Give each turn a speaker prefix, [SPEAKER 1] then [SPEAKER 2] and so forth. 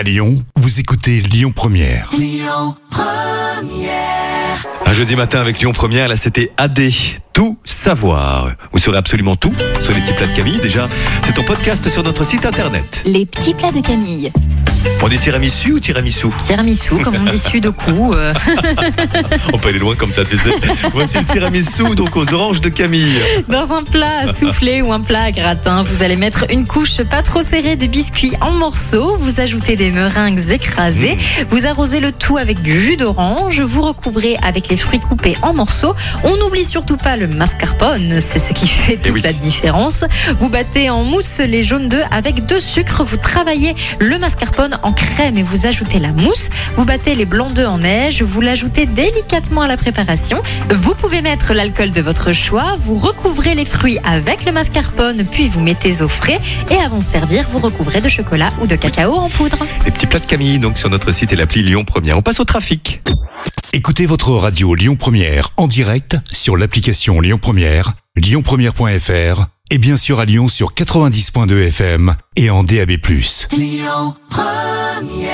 [SPEAKER 1] À Lyon, vous écoutez Lyon Première.
[SPEAKER 2] Un jeudi matin avec Lyon Première, là c'était AD, tout savoir. Vous saurez absolument tout sur les petits plats de Camille. Déjà, c'est ton podcast sur notre site internet.
[SPEAKER 3] Les petits plats de Camille.
[SPEAKER 2] On dit tiramisu ou tiramisu
[SPEAKER 3] Tiramisu, comme on dit sudoku. euh.
[SPEAKER 2] On peut aller loin comme ça, tu sais. Voici le tiramisu, donc aux oranges de Camille.
[SPEAKER 3] Dans un plat à souffler ou un plat à gratin, vous allez mettre une couche pas trop serrée de biscuits en morceaux. Vous ajoutez des meringues écrasées. Vous arrosez le tout avec du jus d'orange. Vous recouvrez avec les fruits coupés en morceaux. On n'oublie surtout pas le mascarpone. C'est ce qui fait toute
[SPEAKER 2] oui.
[SPEAKER 3] la différence. Vous battez en mousse les jaunes d'œufs avec deux sucres. Vous travaillez le mascarpone en crème et vous ajoutez la mousse. Vous battez les blancs d'œufs en neige. Vous l'ajoutez délicatement à la préparation. Vous pouvez mettre l'alcool de votre choix. Vous recouvrez les fruits avec le mascarpone, puis vous mettez au frais. Et avant de servir, vous recouvrez de chocolat ou de cacao en poudre.
[SPEAKER 2] Les petits plats de Camille, donc sur notre site et l'appli Lyon Première. On passe au trafic.
[SPEAKER 1] Écoutez votre radio Lyon Première en direct sur l'application Lyon Première, lyonpremière.fr et bien sûr à Lyon sur 90.2 FM et en DAB+. Come.